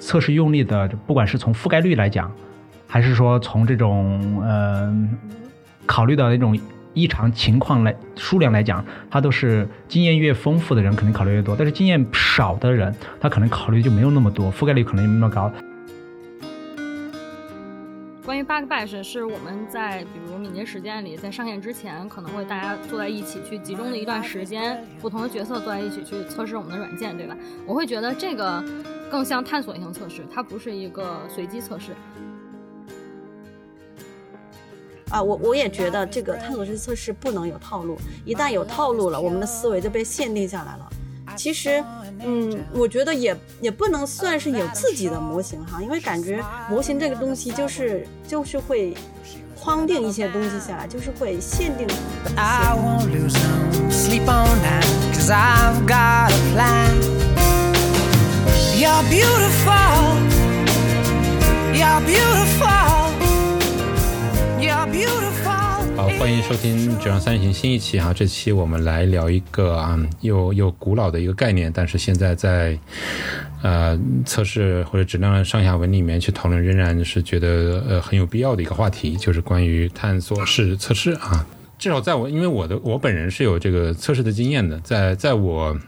测试用力的，不管是从覆盖率来讲，还是说从这种呃考虑到那种异常情况来数量来讲，它都是经验越丰富的人可能考虑越多，但是经验少的人，他可能考虑就没有那么多，覆盖率可能也没那么高。关于 bug bash 是我们在比如敏捷实践里，在上线之前，可能会大家坐在一起去集中的一段时间，不同的角色坐在一起去测试我们的软件，对吧？我会觉得这个更像探索性测试，它不是一个随机测试。啊，我我也觉得这个探索式测试不能有套路，一旦有套路了，我们的思维就被限定下来了。其实，嗯，我觉得也也不能算是有自己的模型哈，因为感觉模型这个东西就是就是会框定一些东西下来，就是会限定。You're beautiful. You're beautiful. You're beautiful. 好，欢迎收听《质量三人行》新一期哈。这期我们来聊一个啊，又又古老的一个概念，但是现在在呃测试或者质量上下文里面去讨论，仍然是觉得呃很有必要的一个话题，就是关于探索式测试啊。至少在我，因为我的我本人是有这个测试的经验的，在在我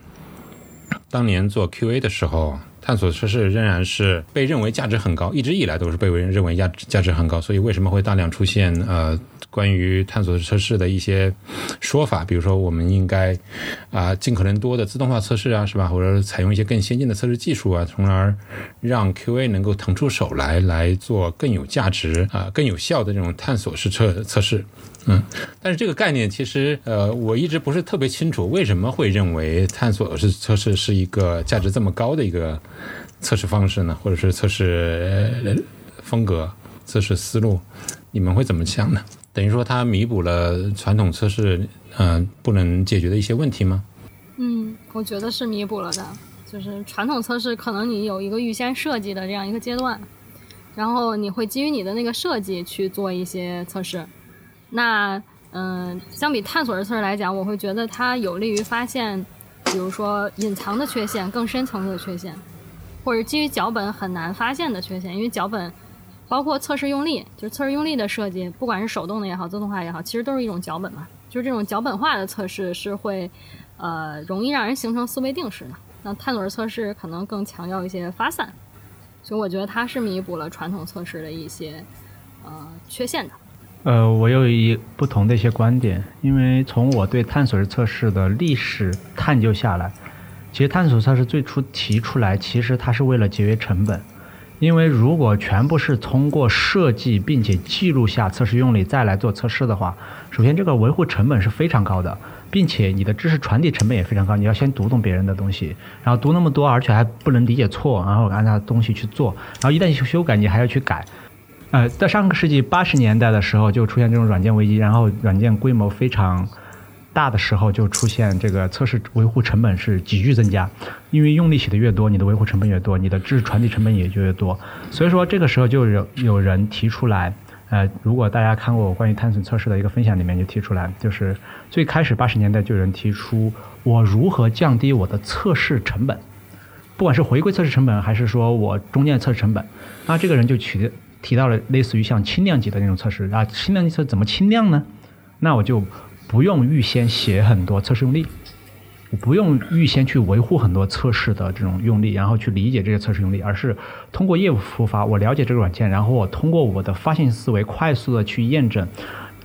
当年做 QA 的时候。探索测试仍然是被认为价值很高，一直以来都是被认为价值价值很高。所以为什么会大量出现呃关于探索测试的一些说法？比如说我们应该啊尽可能多的自动化测试啊，是吧？或者采用一些更先进的测试技术啊，从而让 QA 能够腾出手来来做更有价值啊更有效的这种探索式测测试。嗯，但是这个概念其实，呃，我一直不是特别清楚，为什么会认为探索式测试是一个价值这么高的一个测试方式呢？或者是测试风格、测试思路，你们会怎么想呢？等于说它弥补了传统测试，嗯，不能解决的一些问题吗？嗯，我觉得是弥补了的。就是传统测试可能你有一个预先设计的这样一个阶段，然后你会基于你的那个设计去做一些测试。那嗯，相比探索式测试来讲，我会觉得它有利于发现，比如说隐藏的缺陷、更深层次的缺陷，或者基于脚本很难发现的缺陷。因为脚本包括测试用力，就是测试用力的设计，不管是手动的也好，自动化也好，其实都是一种脚本嘛。就是这种脚本化的测试是会呃容易让人形成思维定式的。那探索式测试可能更强调一些发散，所以我觉得它是弥补了传统测试的一些呃缺陷的。呃，我有一不同的一些观点，因为从我对探索式测试的历史探究下来，其实探索测试最初提出来，其实它是为了节约成本。因为如果全部是通过设计并且记录下测试用例再来做测试的话，首先这个维护成本是非常高的，并且你的知识传递成本也非常高。你要先读懂别人的东西，然后读那么多，而且还不能理解错，然后按照东西去做，然后一旦修修改，你还要去改。呃，在上个世纪八十年代的时候，就出现这种软件危机，然后软件规模非常大的时候，就出现这个测试维护成本是急剧增加，因为用力写的越多，你的维护成本越多，你的知识传递成本也就越多。所以说这个时候就有有人提出来，呃，如果大家看过我关于探索测试的一个分享里面就提出来，就是最开始八十年代就有人提出我如何降低我的测试成本，不管是回归测试成本还是说我中间测试成本，那这个人就取。提到了类似于像轻量级的那种测试啊，轻量级测怎么轻量呢？那我就不用预先写很多测试用例，我不用预先去维护很多测试的这种用例，然后去理解这些测试用例，而是通过业务出发，我了解这个软件，然后我通过我的发现思维快速的去验证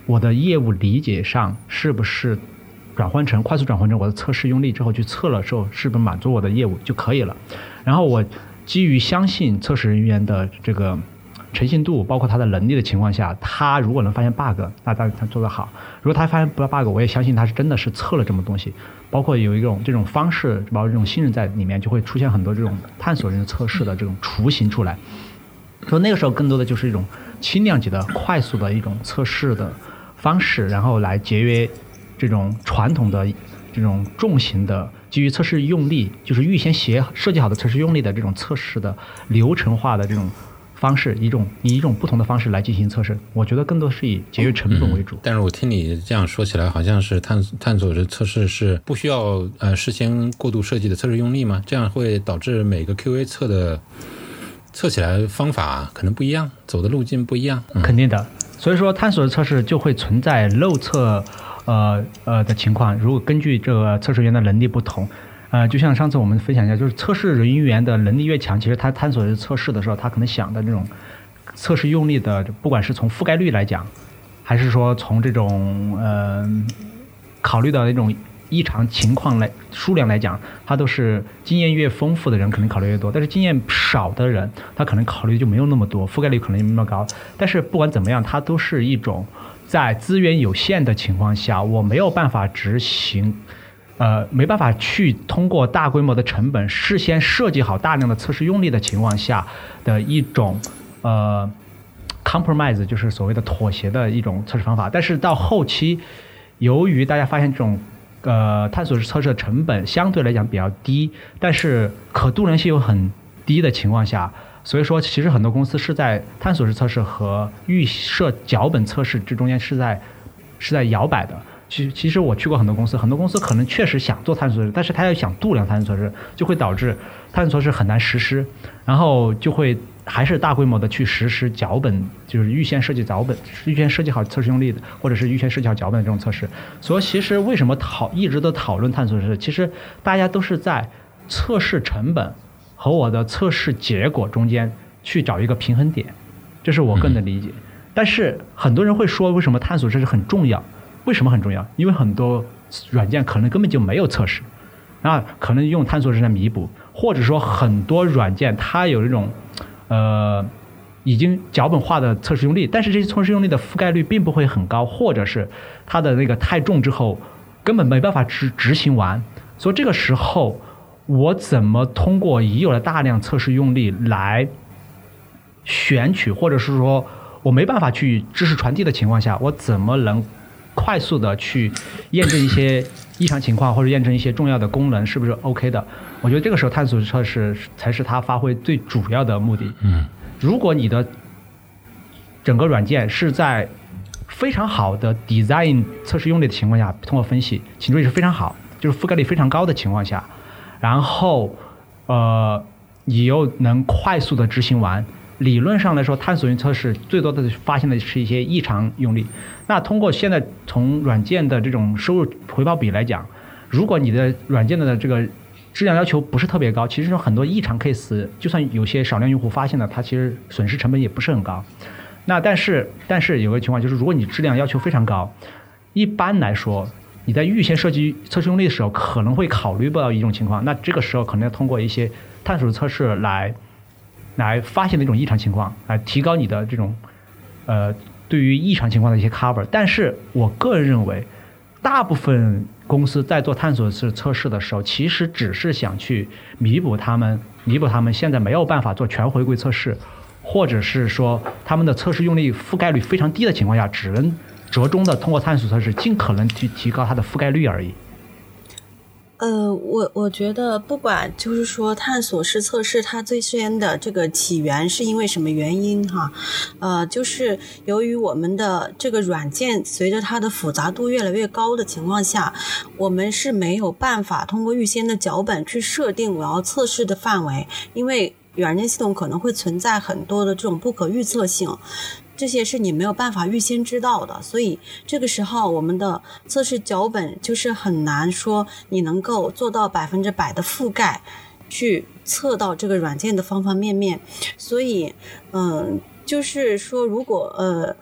我的业务理解上是不是转换成快速转换成我的测试用例之后去测了之后是不是满足我的业务就可以了。然后我基于相信测试人员的这个。诚信度，包括他的能力的情况下，他如果能发现 bug，那当然他做得好。如果他发现不到 bug，我也相信他是真的是测了这么东西。包括有一种这种方式，包括这种信任在里面，就会出现很多这种探索性测试的这种雏形出来。说那个时候更多的就是一种轻量级的、快速的一种测试的方式，然后来节约这种传统的这种重型的基于测试用力，就是预先写设计好的测试用力的这种测试的流程化的这种。方式一种以一种不同的方式来进行测试，我觉得更多是以节约成本为主。但是我听你这样说起来，好像是探探索的测试是不需要呃事先过度设计的测试用例吗？这样会导致每个 QA 测的测起来方法可能不一样，走的路径不一样。嗯肯定的。所以说，探索的测试就会存在漏测，呃呃的情况。如果根据这个测试员的能力不同，呃，就像上次我们分享一下，就是测试人员的能力越强，其实他探索测试的时候，他可能想的这种测试用力的，不管是从覆盖率来讲，还是说从这种呃考虑到那种异常情况来数量来讲，他都是经验越丰富的人可能考虑越多，但是经验少的人，他可能考虑就没有那么多，覆盖率可能没那么高。但是不管怎么样，它都是一种在资源有限的情况下，我没有办法执行。呃，没办法去通过大规模的成本事先设计好大量的测试用力的情况下的一种呃 compromise，就是所谓的妥协的一种测试方法。但是到后期，由于大家发现这种呃探索式测试的成本相对来讲比较低，但是可度量性又很低的情况下，所以说其实很多公司是在探索式测试和预设脚本测试这中间是在是在摇摆的。其实，其实我去过很多公司，很多公司可能确实想做探索测试，但是他要想度量探索测试，就会导致探索测试很难实施，然后就会还是大规模的去实施脚本，就是预先设计脚本，预先设计好测试用力的，或者是预先设计好脚本的这种测试。所以，其实为什么讨一直都讨论探索测试？其实大家都是在测试成本和我的测试结果中间去找一个平衡点，这是我个人的理解。但是很多人会说，为什么探索测试很重要？为什么很重要？因为很多软件可能根本就没有测试，那可能用探索式来弥补，或者说很多软件它有一种呃已经脚本化的测试用力，但是这些测试用力的覆盖率并不会很高，或者是它的那个太重之后根本没办法执执行完，所以这个时候我怎么通过已有的大量测试用力来选取，或者是说我没办法去知识传递的情况下，我怎么能快速的去验证一些异常情况，或者验证一些重要的功能是不是 OK 的？我觉得这个时候探索测试才是它发挥最主要的目的。嗯，如果你的整个软件是在非常好的 design 测试用力的情况下，通过分析，请注意是非常好，就是覆盖率非常高的情况下，然后呃，你又能快速的执行完。理论上来说，探索性测试最多的发现的是一些异常用力。那通过现在从软件的这种收入回报比来讲，如果你的软件的这个质量要求不是特别高，其实有很多异常 case，就算有些少量用户发现了，它其实损失成本也不是很高。那但是但是有个情况就是，如果你质量要求非常高，一般来说你在预先设计测试用力的时候，可能会考虑不到一种情况。那这个时候可能要通过一些探索测试来。来发现的一种异常情况，来提高你的这种，呃，对于异常情况的一些 cover。但是我个人认为，大部分公司在做探索式测试的时候，其实只是想去弥补他们，弥补他们现在没有办法做全回归测试，或者是说他们的测试用力覆盖率非常低的情况下，只能折中的通过探索测试，尽可能去提高它的覆盖率而已。呃，我我觉得不管就是说探索式测试它最先的这个起源是因为什么原因哈，呃，就是由于我们的这个软件随着它的复杂度越来越高的情况下，我们是没有办法通过预先的脚本去设定我要测试的范围，因为软件系统可能会存在很多的这种不可预测性。这些是你没有办法预先知道的，所以这个时候我们的测试脚本就是很难说你能够做到百分之百的覆盖，去测到这个软件的方方面面。所以，嗯，就是说，如果呃，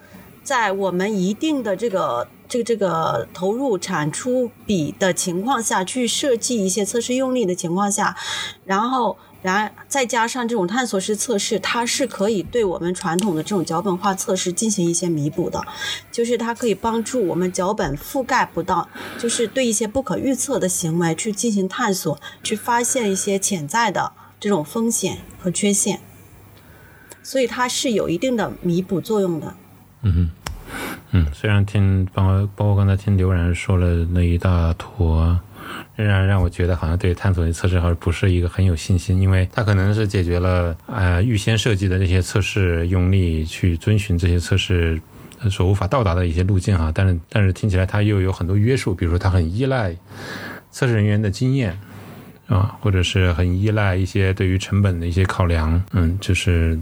在我们一定的这个这个这个投入产出比的情况下去设计一些测试用力的情况下，然后。然而再加上这种探索式测试，它是可以对我们传统的这种脚本化测试进行一些弥补的，就是它可以帮助我们脚本覆盖不到，就是对一些不可预测的行为去进行探索，去发现一些潜在的这种风险和缺陷，所以它是有一定的弥补作用的。嗯，嗯，虽然听包括包括刚才听刘然说了那一大坨。仍然让我觉得好像对探索性测试还是不是一个很有信心，因为它可能是解决了呃预先设计的这些测试用力去遵循这些测试所无法到达的一些路径哈，但是但是听起来它又有很多约束，比如说它很依赖测试人员的经验，啊，或者是很依赖一些对于成本的一些考量，嗯，就是。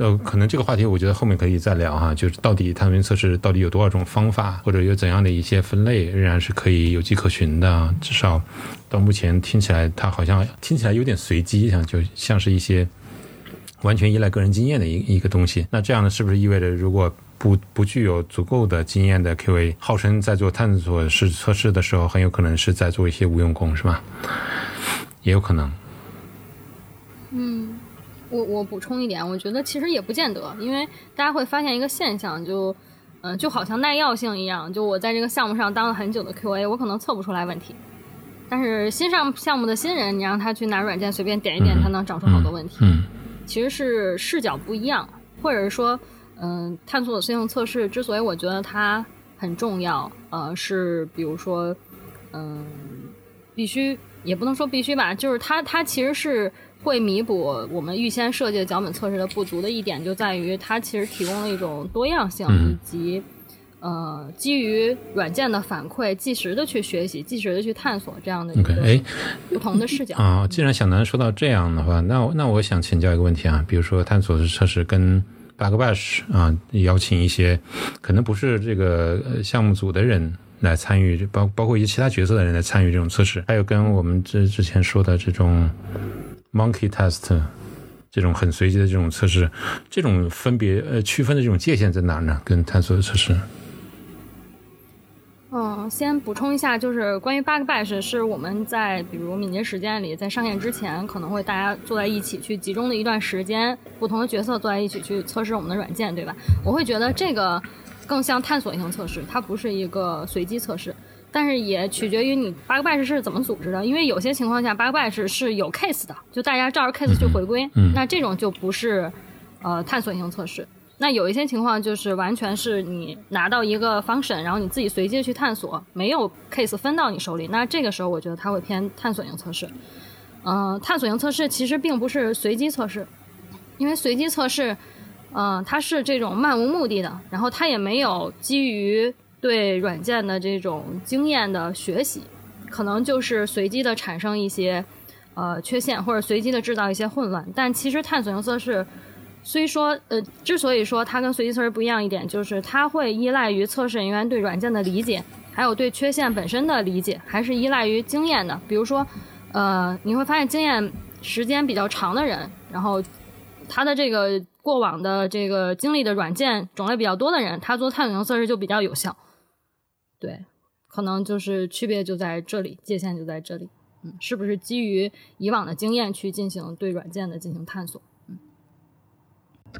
呃，可能这个话题我觉得后面可以再聊哈，就是到底碳原测试到底有多少种方法，或者有怎样的一些分类，仍然是可以有迹可循的。至少到目前听起来，它好像听起来有点随机，像就像是一些完全依赖个人经验的一一个东西。那这样呢，是不是意味着如果不不具有足够的经验的 QA，号称在做探索式测试的时候，很有可能是在做一些无用功，是吧？也有可能。嗯。我我补充一点，我觉得其实也不见得，因为大家会发现一个现象，就嗯，就好像耐药性一样，就我在这个项目上当了很久的 QA，我可能测不出来问题，但是新上项目的新人，你让他去拿软件随便点一点，他能找出好多问题。嗯，其实是视角不一样，或者是说，嗯，探索性测试之所以我觉得它很重要，呃，是比如说，嗯，必须也不能说必须吧，就是它它其实是。会弥补我们预先设计的脚本测试的不足的一点，就在于它其实提供了一种多样性，以及呃基于软件的反馈，即时的去学习，即时的去探索这样的一个不同的视角。啊，既然小南说到这样的话，那那我想请教一个问题啊，比如说探索式测试跟 Bug Bash 啊，邀请一些可能不是这个项目组的人来参与，包包括一些其他角色的人来参与这种测试，还有跟我们之之前说的这种。Monkey test 这种很随机的这种测试，这种分别呃区分的这种界限在哪呢？跟探索的测试？嗯，先补充一下，就是关于 bug bash，是我们在比如敏捷实践里，在上线之前，可能会大家坐在一起去集中的一段时间，不同的角色坐在一起去测试我们的软件，对吧？我会觉得这个更像探索性测试，它不是一个随机测试。但是也取决于你 bug bash 是怎么组织的，因为有些情况下 bug bash 是有 case 的，就大家照着 case 去回归，那这种就不是呃探索性测试。那有一些情况就是完全是你拿到一个 function，然后你自己随机去探索，没有 case 分到你手里，那这个时候我觉得它会偏探索性测试。嗯，探索性测试其实并不是随机测试，因为随机测试，嗯，它是这种漫无目的的，然后它也没有基于。对软件的这种经验的学习，可能就是随机的产生一些呃缺陷，或者随机的制造一些混乱。但其实探索性测试，虽说呃，之所以说它跟随机测试不一样一点，就是它会依赖于测试人员对软件的理解，还有对缺陷本身的理解，还是依赖于经验的。比如说，呃，你会发现经验时间比较长的人，然后他的这个过往的这个经历的软件种类比较多的人，他做探索性测试就比较有效。对，可能就是区别就在这里，界限就在这里。嗯，是不是基于以往的经验去进行对软件的进行探索？嗯，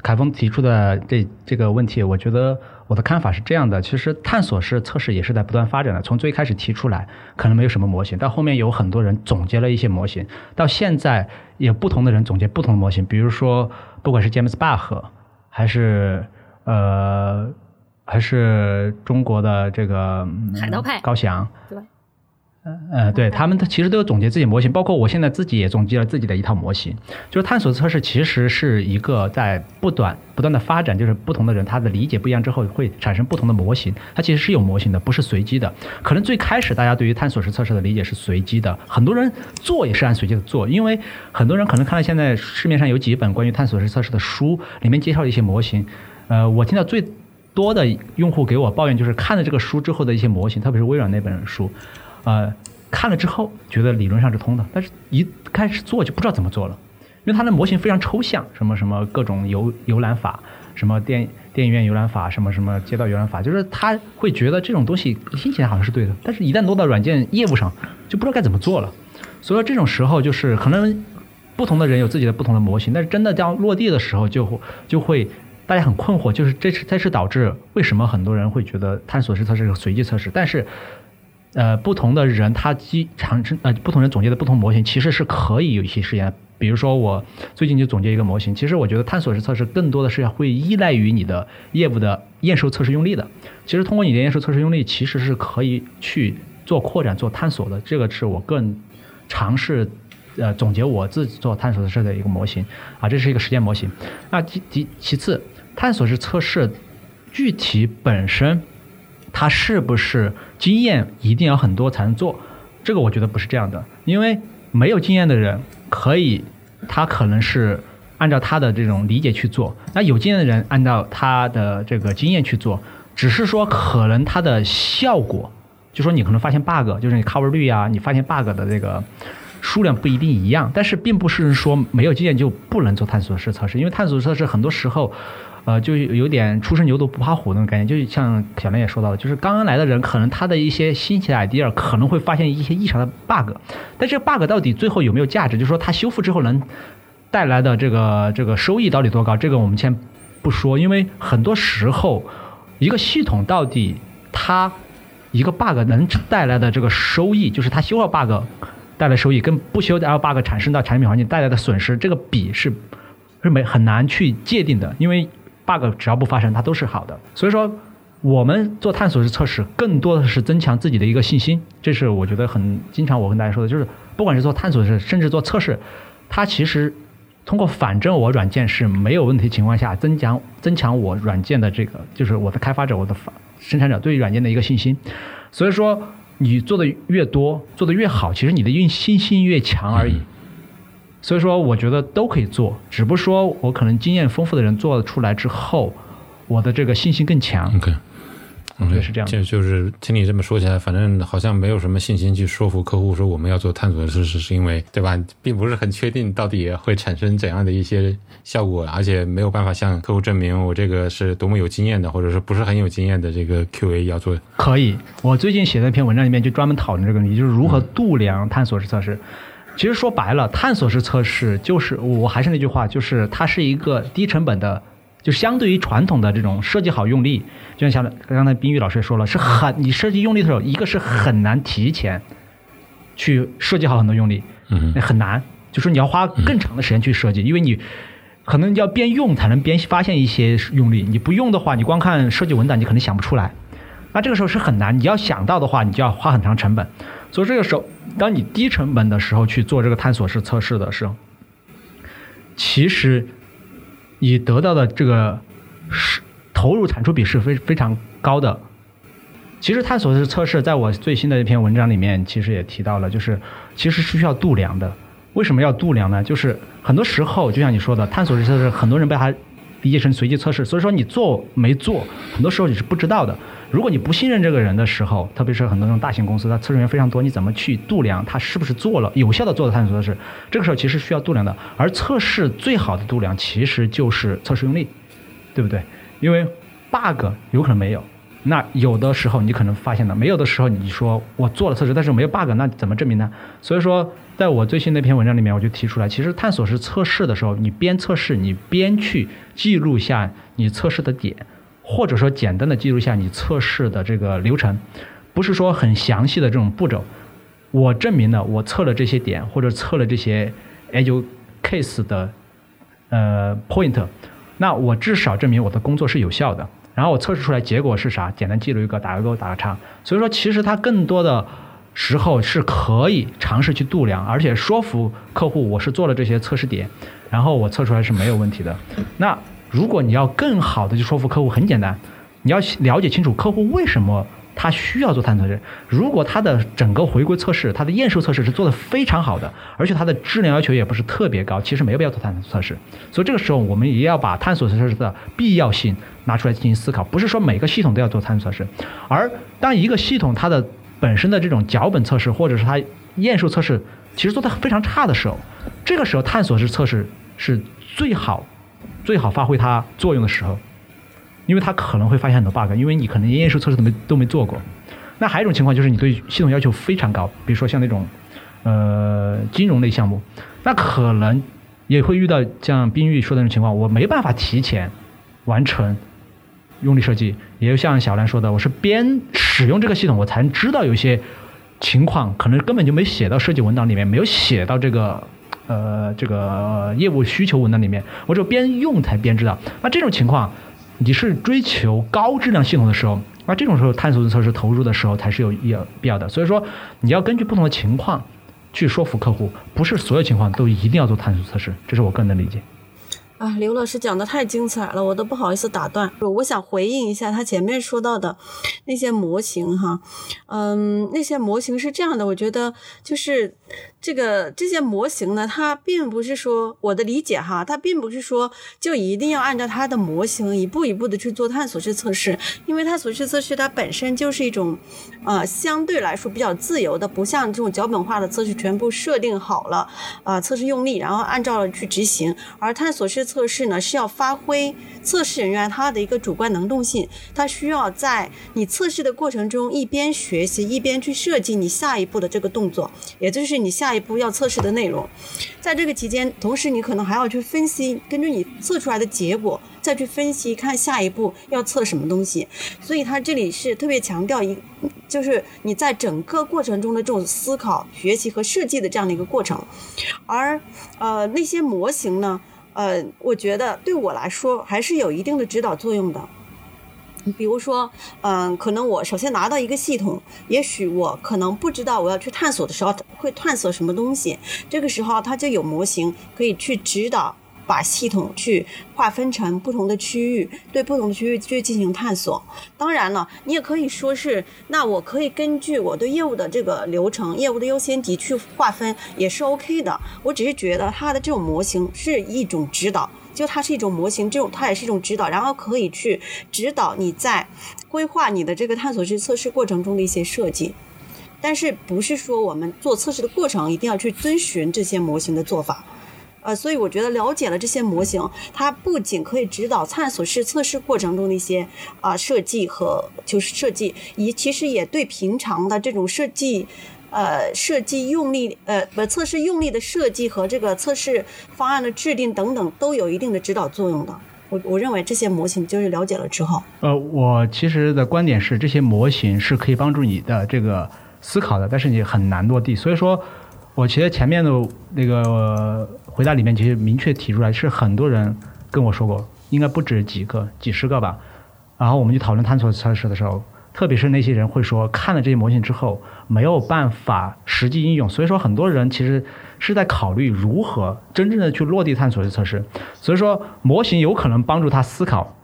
凯峰提出的这这个问题，我觉得我的看法是这样的：其实探索式测试也是在不断发展的。从最开始提出来，可能没有什么模型，到后面有很多人总结了一些模型，到现在有不同的人总结不同的模型。比如说，不管是 James Bach，还是呃。还是中国的这个海盗派高翔，对，呃，对他们其实都有总结自己模型，包括我现在自己也总结了自己的一套模型。就是探索测试其实是一个在不断不断的发展，就是不同的人他的理解不一样之后会产生不同的模型。它其实是有模型的，不是随机的。可能最开始大家对于探索式测试的理解是随机的，很多人做也是按随机的做，因为很多人可能看到现在市面上有几本关于探索式测试的书，里面介绍了一些模型。呃，我听到最。多的用户给我抱怨，就是看了这个书之后的一些模型，特别是微软那本书，呃，看了之后觉得理论上是通的，但是一开始做就不知道怎么做了，因为它的模型非常抽象，什么什么各种游游览法，什么电电影院游览法，什么什么街道游览法，就是他会觉得这种东西听起来好像是对的，但是一旦落到软件业务上，就不知道该怎么做了。所以说这种时候就是可能不同的人有自己的不同的模型，但是真的要落地的时候，就会就会。大家很困惑，就是这是这是导致为什么很多人会觉得探索式测试是随机测试？但是，呃，不同的人他基长生呃不同人总结的不同模型其实是可以有一些实验。比如说我最近就总结一个模型，其实我觉得探索式测试更多的是会依赖于你的业务的验收测试用例的。其实通过你的验收测试用例，其实是可以去做扩展、做探索的。这个是我更尝试。呃，总结我自己做探索式的一个模型啊，这是一个实践模型。那其其其次，探索式测试具体本身，他是不是经验一定要很多才能做？这个我觉得不是这样的，因为没有经验的人可以，他可能是按照他的这种理解去做，那有经验的人按照他的这个经验去做，只是说可能它的效果，就说你可能发现 bug，就是你 cover 率啊，你发现 bug 的这个数量不一定一样，但是并不是说没有经验就不能做探索式测试，因为探索式测试很多时候。呃，就有点初生牛犊不怕虎那种感觉，就像小梁也说到了，就是刚刚来的人，可能他的一些新奇的 idea 可能会发现一些异常的 bug，但这个 bug 到底最后有没有价值？就是说它修复之后能带来的这个这个收益到底多高？这个我们先不说，因为很多时候一个系统到底它一个 bug 能带来的这个收益，就是它修了 bug 带来收益，跟不修的 bug 产生到产品环境带来的损失，这个比是是没很难去界定的，因为。Bug 只要不发生，它都是好的。所以说，我们做探索式测试，更多的是增强自己的一个信心。这是我觉得很经常我跟大家说的，就是不管是做探索式，甚至做测试，它其实通过反正我软件是没有问题情况下，增强增强我软件的这个，就是我的开发者、我的生产者对软件的一个信心。所以说，你做的越多，做的越好，其实你的运信心越强而已。所以说，我觉得都可以做，只不过说我可能经验丰富的人做出来之后，我的这个信心更强。OK，对，是这样。就就是听你这么说起来，反正好像没有什么信心去说服客户说我们要做探索的事实，是因为对吧？并不是很确定到底会产生怎样的一些效果，而且没有办法向客户证明我这个是多么有经验的，或者是不是很有经验的这个 QA 要做。可以，我最近写的一篇文章里面就专门讨论这个问题，就是如何度量探索式测试。其实说白了，探索式测试就是我还是那句话，就是它是一个低成本的，就相对于传统的这种设计好用力，就像像刚才冰玉老师也说了，是很你设计用力的时候，一个是很难提前去设计好很多用力，嗯，很难，就是你要花更长的时间去设计，因为你可能要边用才能边发现一些用力，你不用的话，你光看设计文档，你可能想不出来，那这个时候是很难，你要想到的话，你就要花很长成本。所以这个时候，当你低成本的时候去做这个探索式测试的时候，其实你得到的这个是投入产出比是非非常高的。其实探索式测试在我最新的一篇文章里面，其实也提到了，就是其实是需要度量的。为什么要度量呢？就是很多时候，就像你说的，探索式测试，很多人被它理解成随机测试，所以说你做没做，很多时候你是不知道的。如果你不信任这个人的时候，特别是很多这种大型公司，它测试员非常多，你怎么去度量他是不是做了有效的做的探索测试？这个时候其实需要度量的。而测试最好的度量其实就是测试用力，对不对？因为 bug 有可能没有，那有的时候你可能发现了，没有的时候你说我做了测试，但是没有 bug，那怎么证明呢？所以说，在我最新那篇文章里面，我就提出来，其实探索式测试的时候，你边测试，你边去记录下你测试的点。或者说简单的记录一下你测试的这个流程，不是说很详细的这种步骤。我证明了我测了这些点，或者测了这些 edge case 的呃 point，那我至少证明我的工作是有效的。然后我测试出来结果是啥？简单记录一个，打个勾，打个叉。所以说，其实它更多的时候是可以尝试去度量，而且说服客户我是做了这些测试点，然后我测出来是没有问题的。那。如果你要更好的去说服客户，很简单，你要了解清楚客户为什么他需要做探索测试。如果他的整个回归测试、他的验收测试是做的非常好的，而且他的质量要求也不是特别高，其实没有必要做探索测试。所以这个时候，我们也要把探索测试的必要性拿出来进行思考。不是说每个系统都要做探索测试，而当一个系统它的本身的这种脚本测试或者是它验收测试其实做的非常差的时候，这个时候探索式测试是最好。最好发挥它作用的时候，因为它可能会发现很多 bug，因为你可能验收测试都没都没做过。那还有一种情况就是你对系统要求非常高，比如说像那种呃金融类项目，那可能也会遇到像冰玉说的那种情况，我没办法提前完成用力设计。也就像小兰说的，我是边使用这个系统，我才知道有些情况可能根本就没写到设计文档里面，没有写到这个。呃，这个业务需求文档里面，我只有边用才边知道。那这种情况，你是追求高质量系统的时候，那这种时候探索式测试投入的时候才是有必必要的。所以说，你要根据不同的情况去说服客户，不是所有情况都一定要做探索测试。这是我个人的理解。啊，刘老师讲的太精彩了，我都不好意思打断。我想回应一下他前面说到的那些模型哈，嗯，那些模型是这样的，我觉得就是这个这些模型呢，它并不是说我的理解哈，它并不是说就一定要按照它的模型一步一步的去做探索式测试，因为探索式测试它本身就是一种，呃，相对来说比较自由的，不像这种脚本化的测试全部设定好了，啊，测试用例，然后按照去执行，而探索式测试呢是要发挥测试人员他的一个主观能动性，他需要在你测试的过程中一边学习一边去设计你下一步的这个动作，也就是你下。下一步要测试的内容，在这个期间，同时你可能还要去分析，根据你测出来的结果，再去分析看下一步要测什么东西。所以它这里是特别强调一，就是你在整个过程中的这种思考、学习和设计的这样的一个过程。而呃那些模型呢，呃，我觉得对我来说还是有一定的指导作用的。比如说，嗯，可能我首先拿到一个系统，也许我可能不知道我要去探索的时候会探索什么东西，这个时候它就有模型可以去指导，把系统去划分成不同的区域，对不同的区域去进行探索。当然了，你也可以说是，那我可以根据我对业务的这个流程、业务的优先级去划分，也是 OK 的。我只是觉得它的这种模型是一种指导。就它是一种模型，这种它也是一种指导，然后可以去指导你在规划你的这个探索式测试过程中的一些设计，但是不是说我们做测试的过程一定要去遵循这些模型的做法，呃，所以我觉得了解了这些模型，它不仅可以指导探索式测试过程中的一些啊设计和就是设计，也其实也对平常的这种设计。呃，设计用力，呃，不，测试用力的设计和这个测试方案的制定等等，都有一定的指导作用的。我我认为这些模型就是了解了之后，呃，我其实的观点是，这些模型是可以帮助你的这个思考的，但是你很难落地。所以说，我其实前面的那个回答里面，其实明确提出来，是很多人跟我说过，应该不止几个、几十个吧。然后我们去讨论探索测试的时候。特别是那些人会说，看了这些模型之后没有办法实际应用，所以说很多人其实是在考虑如何真正的去落地探索式测试。所以说模型有可能帮助他思考，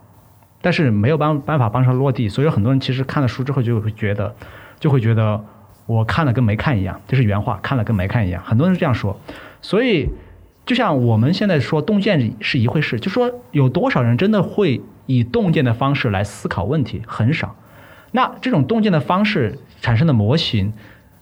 但是没有办办法帮他落地。所以很多人其实看了书之后就会觉得，就会觉得我看了跟没看一样，这是原话，看了跟没看一样。很多人这样说。所以就像我们现在说洞见是一回事，就说有多少人真的会以洞见的方式来思考问题，很少。那这种洞见的方式产生的模型，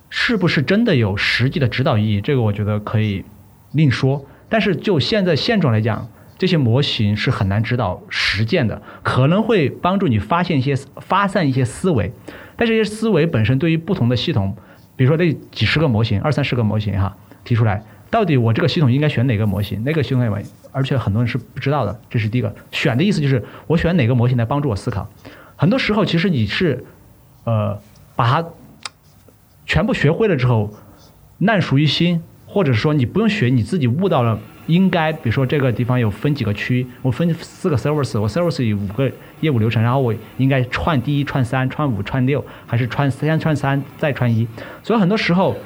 是不是真的有实际的指导意义？这个我觉得可以另说。但是就现在现状来讲，这些模型是很难指导实践的，可能会帮助你发现一些发散一些思维，但这些思维本身对于不同的系统，比如说那几十个模型、二三十个模型哈，提出来，到底我这个系统应该选哪个模型？那个系统模型，而且很多人是不知道的。这是第一个，选的意思就是我选哪个模型来帮助我思考。很多时候，其实你是，呃，把它全部学会了之后，烂熟于心，或者说你不用学，你自己悟到了，应该，比如说这个地方有分几个区，我分四个 service，我 service 有五个业务流程，然后我应该串第一、串三、串五、串六，还是串先串三再串一？所以很多时候，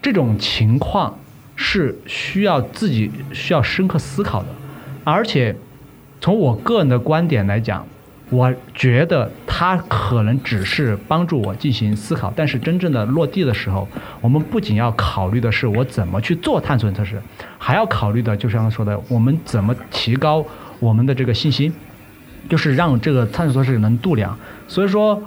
这种情况是需要自己需要深刻思考的，而且从我个人的观点来讲。我觉得它可能只是帮助我进行思考，但是真正的落地的时候，我们不仅要考虑的是我怎么去做探索测试，还要考虑的就像说的，我们怎么提高我们的这个信心，就是让这个探索测试能度量。所以说，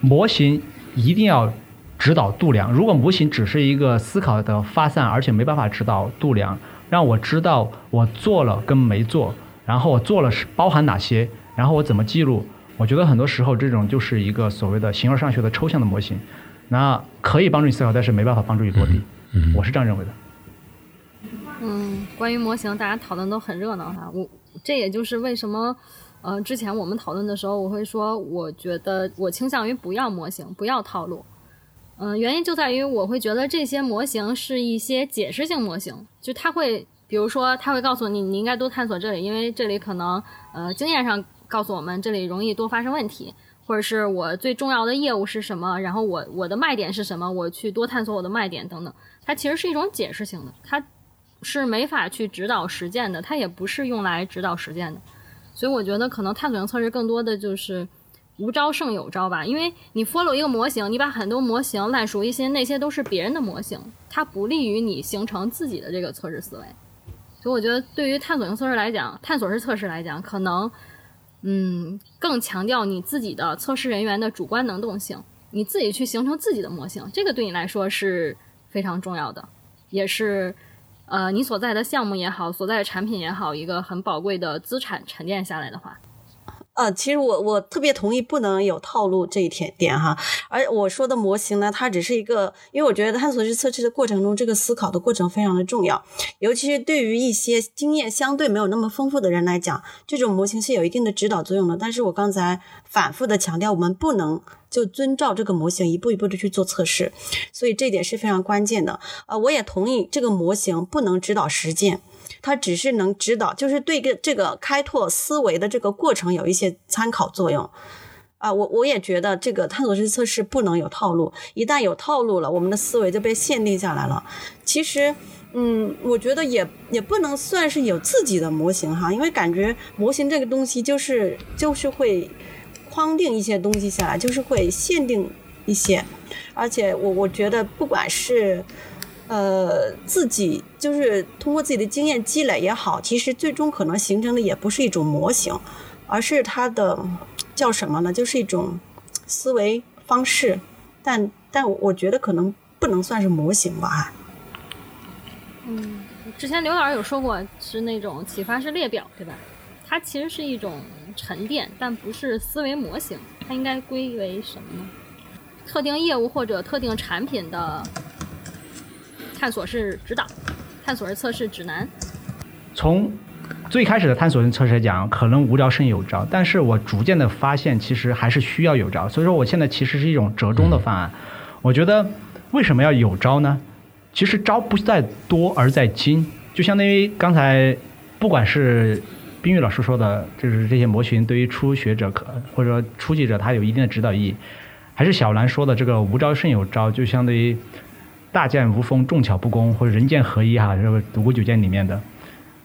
模型一定要指导度量。如果模型只是一个思考的发散，而且没办法指导度量，让我知道我做了跟没做，然后我做了是包含哪些。然后我怎么记录？我觉得很多时候这种就是一个所谓的形而上学的抽象的模型，那可以帮助你思考，但是没办法帮助你落地。嗯我是这样认为的。嗯，关于模型，大家讨论都很热闹哈。我这也就是为什么，呃，之前我们讨论的时候，我会说，我觉得我倾向于不要模型，不要套路。嗯，原因就在于我会觉得这些模型是一些解释性模型，就它会。比如说，它会告诉你，你应该多探索这里，因为这里可能，呃，经验上告诉我们这里容易多发生问题，或者是我最重要的业务是什么，然后我我的卖点是什么，我去多探索我的卖点等等。它其实是一种解释性的，它是没法去指导实践的，它也不是用来指导实践的。所以我觉得可能探索性测试更多的就是无招胜有招吧，因为你 follow 一个模型，你把很多模型烂熟于心，那些都是别人的模型，它不利于你形成自己的这个测试思维。所以我觉得，对于探索型测试来讲，探索式测试来讲，可能，嗯，更强调你自己的测试人员的主观能动性，你自己去形成自己的模型，这个对你来说是非常重要的，也是，呃，你所在的项目也好，所在的产品也好，一个很宝贵的资产沉淀下来的话。呃，其实我我特别同意不能有套路这一点点哈，而我说的模型呢，它只是一个，因为我觉得探索式测试的过程中，这个思考的过程非常的重要，尤其是对于一些经验相对没有那么丰富的人来讲，这种模型是有一定的指导作用的。但是我刚才反复的强调，我们不能就遵照这个模型一步一步的去做测试，所以这点是非常关键的。呃，我也同意这个模型不能指导实践。它只是能指导，就是对个这个开拓思维的这个过程有一些参考作用啊。我我也觉得这个探索式测试不能有套路，一旦有套路了，我们的思维就被限定下来了。其实，嗯，我觉得也也不能算是有自己的模型哈，因为感觉模型这个东西就是就是会框定一些东西下来，就是会限定一些，而且我我觉得不管是。呃，自己就是通过自己的经验积累也好，其实最终可能形成的也不是一种模型，而是它的叫什么呢？就是一种思维方式。但但我觉得可能不能算是模型吧。嗯，之前刘老师有说过是那种启发式列表，对吧？它其实是一种沉淀，但不是思维模型。它应该归为什么呢？特定业务或者特定产品的。探索是指导，探索是测试指南。从最开始的探索性测试来讲，可能无招胜有招，但是我逐渐的发现，其实还是需要有招。所以说，我现在其实是一种折中的方案。我觉得为什么要有招呢？其实招不在多，而在精。就相当于刚才，不管是冰玉老师说的，就是这些模型对于初学者可或者说初级者，它有一定的指导意义，还是小兰说的这个无招胜有招，就相当于。大剑无锋，重巧不工，或者人剑合一哈，这个独孤九剑里面的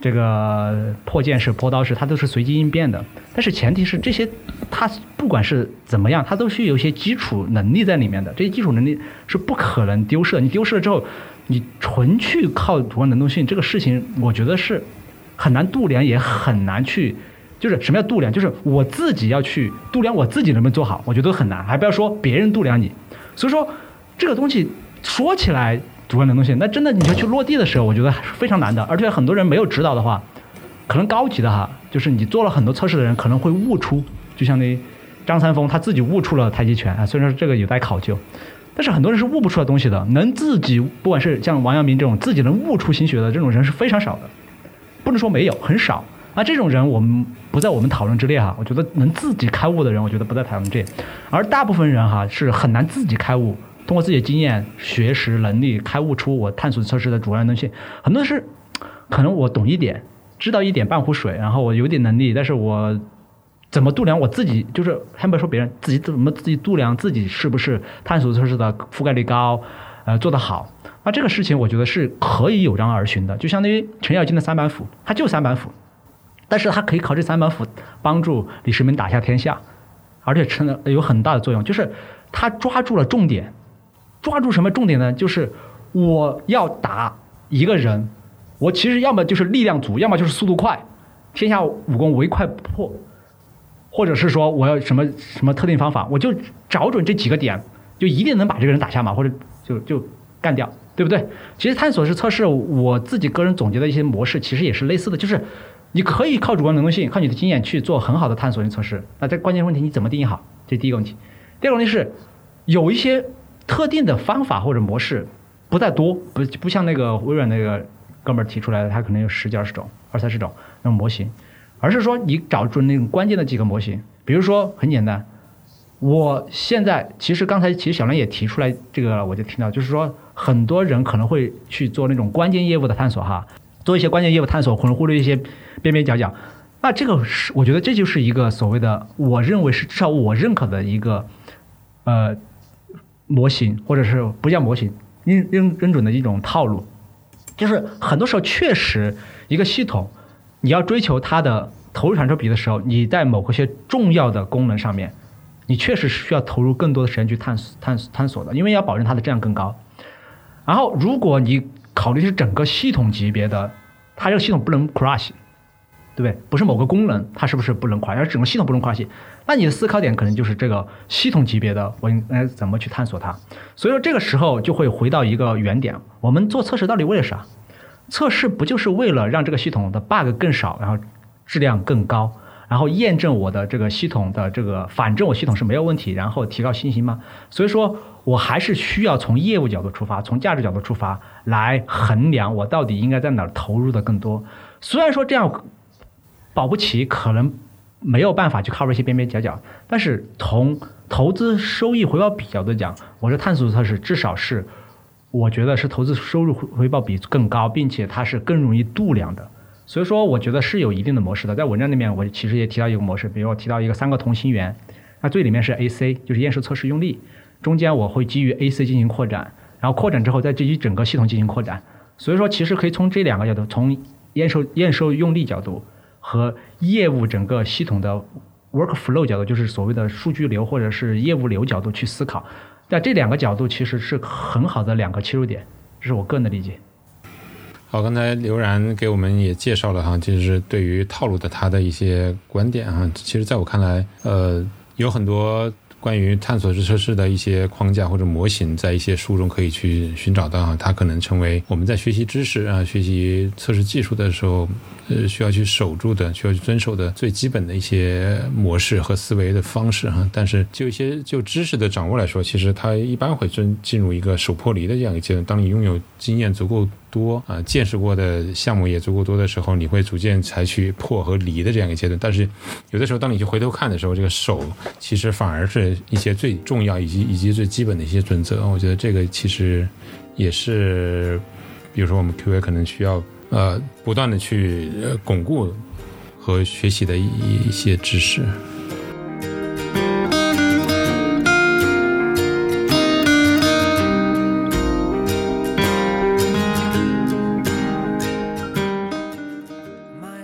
这个破剑式、破刀式，它都是随机应变的。但是前提是这些，它不管是怎么样，它都需有一些基础能力在里面的。这些基础能力是不可能丢失的。你丢失了之后，你纯去靠主观能动性，这个事情我觉得是很难度量，也很难去。就是什么叫度量？就是我自己要去度量我自己能不能做好，我觉得很难。还不要说别人度量你。所以说这个东西。说起来主观能动性，那真的你就去落地的时候，我觉得还是非常难的。而且很多人没有指导的话，可能高级的哈，就是你做了很多测试的人可能会悟出，就像那张三丰他自己悟出了太极拳啊。虽然说这个有待考究，但是很多人是悟不出来东西的。能自己不管是像王阳明这种自己能悟出心学的这种人是非常少的，不能说没有，很少。那这种人我们不在我们讨论之列哈。我觉得能自己开悟的人，我觉得不在讨论之列。而大部分人哈是很难自己开悟。通过自己的经验、学识、能力，开悟出我探索测试的主要东西。很多是，可能我懂一点，知道一点半壶水，然后我有点能力，但是我怎么度量我自己？就是还不说别人，自己怎么自己度量自己是不是探索测试的覆盖率高，呃，做得好？那这个事情我觉得是可以有章而循的。就相当于程咬金的三板斧，他就三板斧，但是他可以靠这三板斧帮助李世民打下天下，而且成了有很大的作用，就是他抓住了重点。抓住什么重点呢？就是我要打一个人，我其实要么就是力量足，要么就是速度快，天下武功唯快不破，或者是说我要什么什么特定方法，我就找准这几个点，就一定能把这个人打下马，或者就就干掉，对不对？其实探索式测试，我自己个人总结的一些模式，其实也是类似的，就是你可以靠主观能动性，靠你的经验去做很好的探索性测试。那这关键问题你怎么定义好？这第一个问题。第二个问题是有一些。特定的方法或者模式不再多，不不像那个微软那个哥们儿提出来的，他可能有十几二十种、二三十种那种模型，而是说你找准那种关键的几个模型。比如说很简单，我现在其实刚才其实小梁也提出来这个，我就听到就是说很多人可能会去做那种关键业务的探索哈，做一些关键业务探索，可能忽略一些边边角角。那这个是我觉得这就是一个所谓的，我认为是至少我认可的一个呃。模型或者是不叫模型，认认认准的一种套路，就是很多时候确实一个系统，你要追求它的投入产出比的时候，你在某个些重要的功能上面，你确实是需要投入更多的时间去探索、探索、探索的，因为要保证它的质量更高。然后，如果你考虑是整个系统级别的，它这个系统不能 crash，对不对？不是某个功能它是不是不能 crash，而整个系统不能 crash，那你的思考点可能就是这个系统级别的，我应该怎么去探索它？所以说这个时候就会回到一个原点，我们做测试到底为了啥？测试不就是为了让这个系统的 bug 更少，然后质量更高？然后验证我的这个系统的这个，反正我系统是没有问题，然后提高信心吗？所以说我还是需要从业务角度出发，从价值角度出发来衡量我到底应该在哪儿投入的更多。虽然说这样保不齐可能没有办法去 cover 一些边边角角，但是从投资收益回报比角度讲，我是探索测试至少是我觉得是投资收入回报比更高，并且它是更容易度量的。所以说，我觉得是有一定的模式的。在文章里面，我其实也提到一个模式，比如我提到一个三个同心圆，那最里面是 AC，就是验收测试用力，中间我会基于 AC 进行扩展，然后扩展之后再基于整个系统进行扩展。所以说，其实可以从这两个角度，从验收验收用力角度和业务整个系统的 workflow 角度，就是所谓的数据流或者是业务流角度去思考。在这两个角度其实是很好的两个切入点，这是我个人的理解。好，刚才刘然给我们也介绍了哈，就是对于套路的他的一些观点哈。其实，在我看来，呃，有很多关于探索式测试的一些框架或者模型，在一些书中可以去寻找到哈。它可能成为我们在学习知识啊、学习测试技术的时候，呃，需要去守住的、需要去遵守的最基本的一些模式和思维的方式哈。但是，就一些就知识的掌握来说，其实它一般会进进入一个手破离的这样一个阶段。当你拥有经验足够。多啊，见识过的项目也足够多的时候，你会逐渐采取破和离的这样一个阶段。但是，有的时候当你去回头看的时候，这个守其实反而是一些最重要以及以及最基本的一些准则。我觉得这个其实也是，比如说我们 QA 可能需要呃不断的去呃巩固和学习的一一些知识。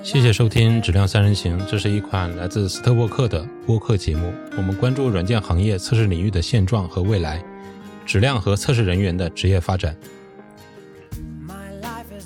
谢谢收听《质量三人行》，这是一款来自斯特沃克的播客节目。我们关注软件行业测试领域的现状和未来，质量和测试人员的职业发展。